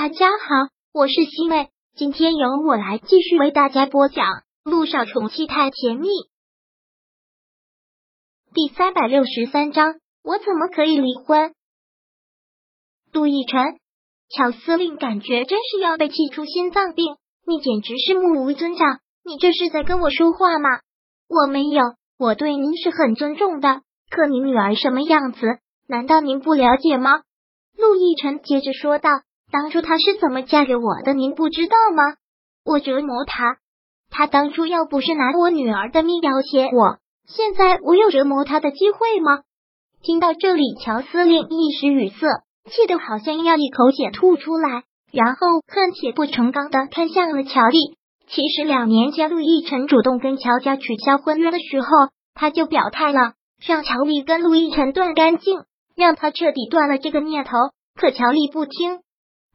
大家好，我是西妹，今天由我来继续为大家播讲《路上宠妻太甜蜜》第三百六十三章。我怎么可以离婚？杜奕晨，乔司令感觉真是要被气出心脏病。你简直是目无尊长，你这是在跟我说话吗？我没有，我对您是很尊重的。可您女儿什么样子，难道您不了解吗？陆亦辰接着说道。当初她是怎么嫁给我的？您不知道吗？我折磨她，她当初要不是拿我女儿的命要挟我，现在我有折磨她的机会吗？听到这里，乔司令一时语塞，气得好像要一口血吐出来，然后恨铁不成钢的看向了乔丽。其实两年前陆亦辰主动跟乔家取消婚约的时候，他就表态了，让乔丽跟陆亦辰断干净，让他彻底断了这个念头。可乔丽不听。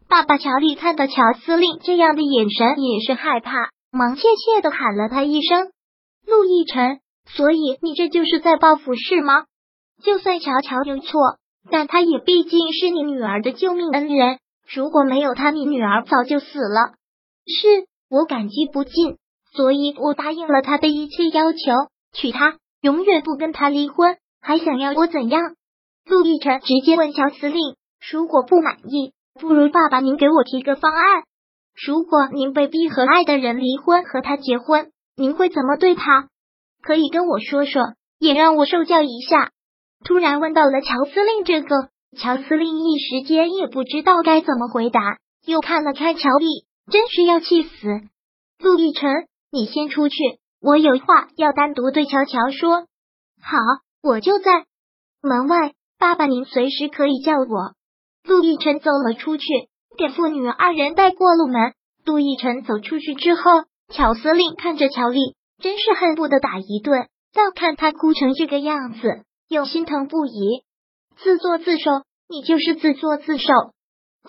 爸爸乔丽看到乔司令这样的眼神，也是害怕，忙怯怯的喊了他一声“陆亦辰”。所以你这就是在报复是吗？就算乔乔有错，但他也毕竟是你女儿的救命恩人。如果没有他，你女儿早就死了。是我感激不尽，所以我答应了他的一切要求，娶她，永远不跟他离婚。还想要我怎样？陆亦辰直接问乔司令，如果不满意。不如爸爸，您给我提个方案。如果您被逼和爱的人离婚，和他结婚，您会怎么对他？可以跟我说说，也让我受教一下。突然问到了乔司令这个，乔司令一时间也不知道该怎么回答，又看了看乔丽，真是要气死。陆亦辰，你先出去，我有话要单独对乔乔说。好，我就在门外，爸爸您随时可以叫我。陆亦辰走了出去，给父女二人带过路门。陆亦辰走出去之后，乔司令看着乔丽，真是恨不得打一顿。要看他哭成这个样子，又心疼不已。自作自受，你就是自作自受。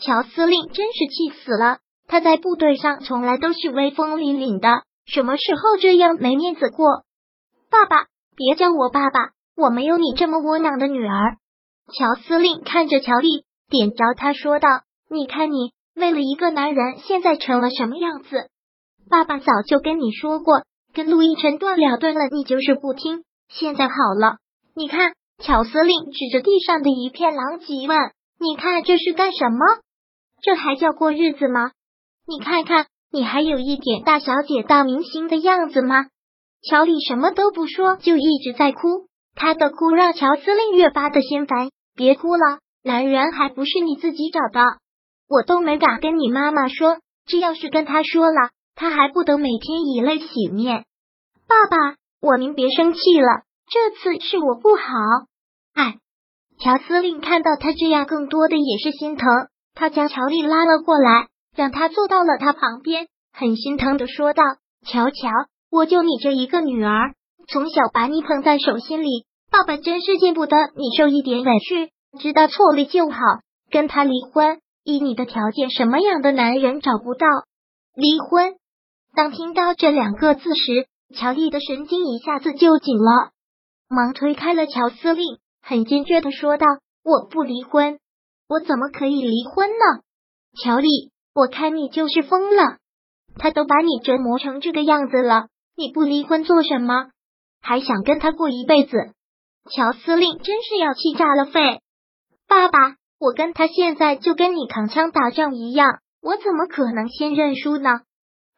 乔司令真是气死了。他在部队上从来都是威风凛凛的，什么时候这样没面子过？爸爸，别叫我爸爸，我没有你这么窝囊的女儿。乔司令看着乔丽。点着他说道：“你看你为了一个男人，现在成了什么样子？爸爸早就跟你说过，跟陆亦辰断了断了，你就是不听。现在好了，你看。”乔司令指着地上的一片狼藉问：“你看这是干什么？这还叫过日子吗？你看看，你还有一点大小姐、大明星的样子吗？”乔丽什么都不说，就一直在哭。他的哭让乔司令越发的心烦。别哭了。男人还不是你自己找的，我都没敢跟你妈妈说。这要是跟他说了，他还不得每天以泪洗面？爸爸，我您别生气了，这次是我不好。哎，乔司令看到他这样，更多的也是心疼。他将乔丽拉了过来，让他坐到了他旁边，很心疼的说道：“乔乔，我就你这一个女儿，从小把你捧在手心里，爸爸真是见不得你受一点委屈。”知道错了就好，跟他离婚。以你的条件，什么样的男人找不到？离婚。当听到这两个字时，乔丽的神经一下子就紧了，忙推开了乔司令，很坚决的说道：“我不离婚，我怎么可以离婚呢？”乔丽，我看你就是疯了。他都把你折磨成这个样子了，你不离婚做什么？还想跟他过一辈子？乔司令真是要气炸了肺。爸爸，我跟他现在就跟你扛枪打仗一样，我怎么可能先认输呢？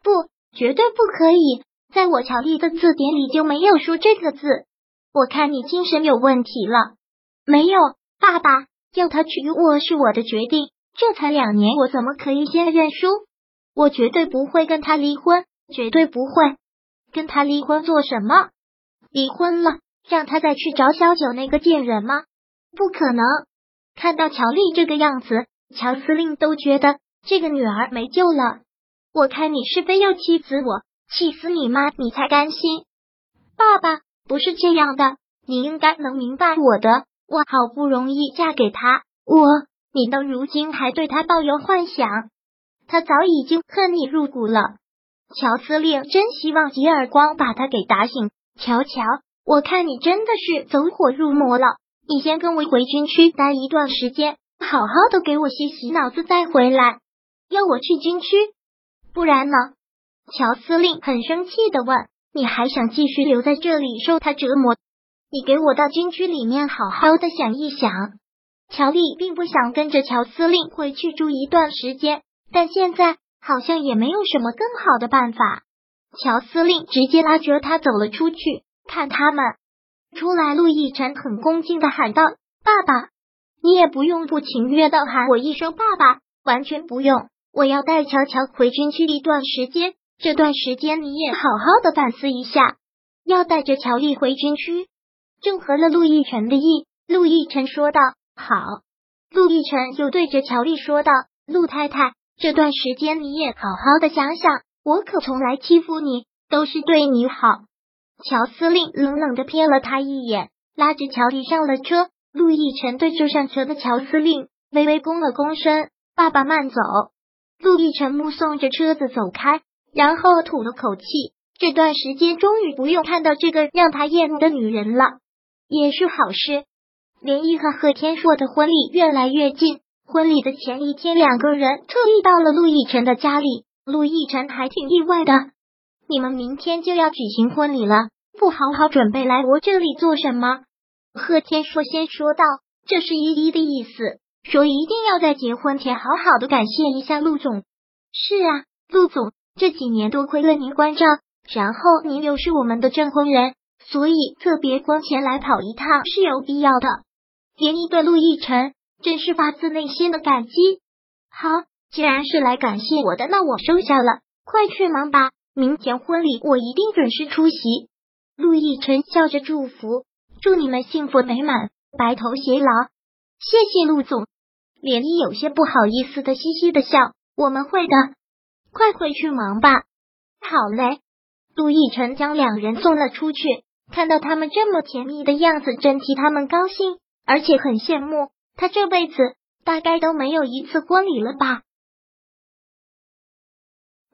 不，绝对不可以！在我乔丽的字典里就没有说这个字。我看你精神有问题了。没有，爸爸要他娶我是我的决定。这才两年，我怎么可以先认输？我绝对不会跟他离婚，绝对不会跟他离婚。做什么？离婚了，让他再去找小九那个贱人吗？不可能。看到乔丽这个样子，乔司令都觉得这个女儿没救了。我看你是非要气死我，气死你妈，你才甘心。爸爸不是这样的，你应该能明白我的。我好不容易嫁给他，我你到如今还对他抱有幻想，他早已经恨你入骨了。乔司令真希望几耳光把他给打醒。乔乔，我看你真的是走火入魔了。你先跟我回军区待一段时间，好好的给我洗洗脑子再回来。要我去军区，不然呢？乔司令很生气的问：“你还想继续留在这里受他折磨？你给我到军区里面好好的想一想。”乔丽并不想跟着乔司令回去住一段时间，但现在好像也没有什么更好的办法。乔司令直接拉着他走了出去，看他们出来，陆亦辰很恭敬的喊道：“爸爸，你也不用不情愿的喊我一声爸爸，完全不用。我要带乔乔回军区一段时间，这段时间你也好好的反思一下，要带着乔丽回军区，正合了陆亦辰的意。”陆亦辰说道。好，陆亦辰又对着乔丽说道：“陆太太，这段时间你也好好的想想，我可从来欺负你，都是对你好。”乔司令冷冷的瞥了他一眼，拉着乔丽上了车。陆亦辰对着上车的乔司令微微躬了躬身：“爸爸慢走。”陆亦辰目送着车子走开，然后吐了口气。这段时间终于不用看到这个让他厌恶的女人了，也是好事。连毅和贺天硕的婚礼越来越近，婚礼的前一天，两个人特意到了陆亦辰的家里。陆亦辰还挺意外的，你们明天就要举行婚礼了，不好好准备来我这里做什么？贺天硕先说道：“这是依依的意思，说一定要在结婚前好好的感谢一下陆总。是啊，陆总这几年多亏了您关照，然后您又是我们的证婚人，所以特别光前来跑一趟是有必要的。”连一对陆亦辰真是发自内心的感激。好，既然是来感谢我的，那我收下了。快去忙吧，明天婚礼我一定准时出席。陆亦辰笑着祝福：“祝你们幸福美满，白头偕老。”谢谢陆总。连依有些不好意思的嘻嘻的笑：“我们会的，快回去忙吧。”好嘞。陆亦辰将两人送了出去，看到他们这么甜蜜的样子，真替他们高兴。而且很羡慕他这辈子大概都没有一次婚礼了吧？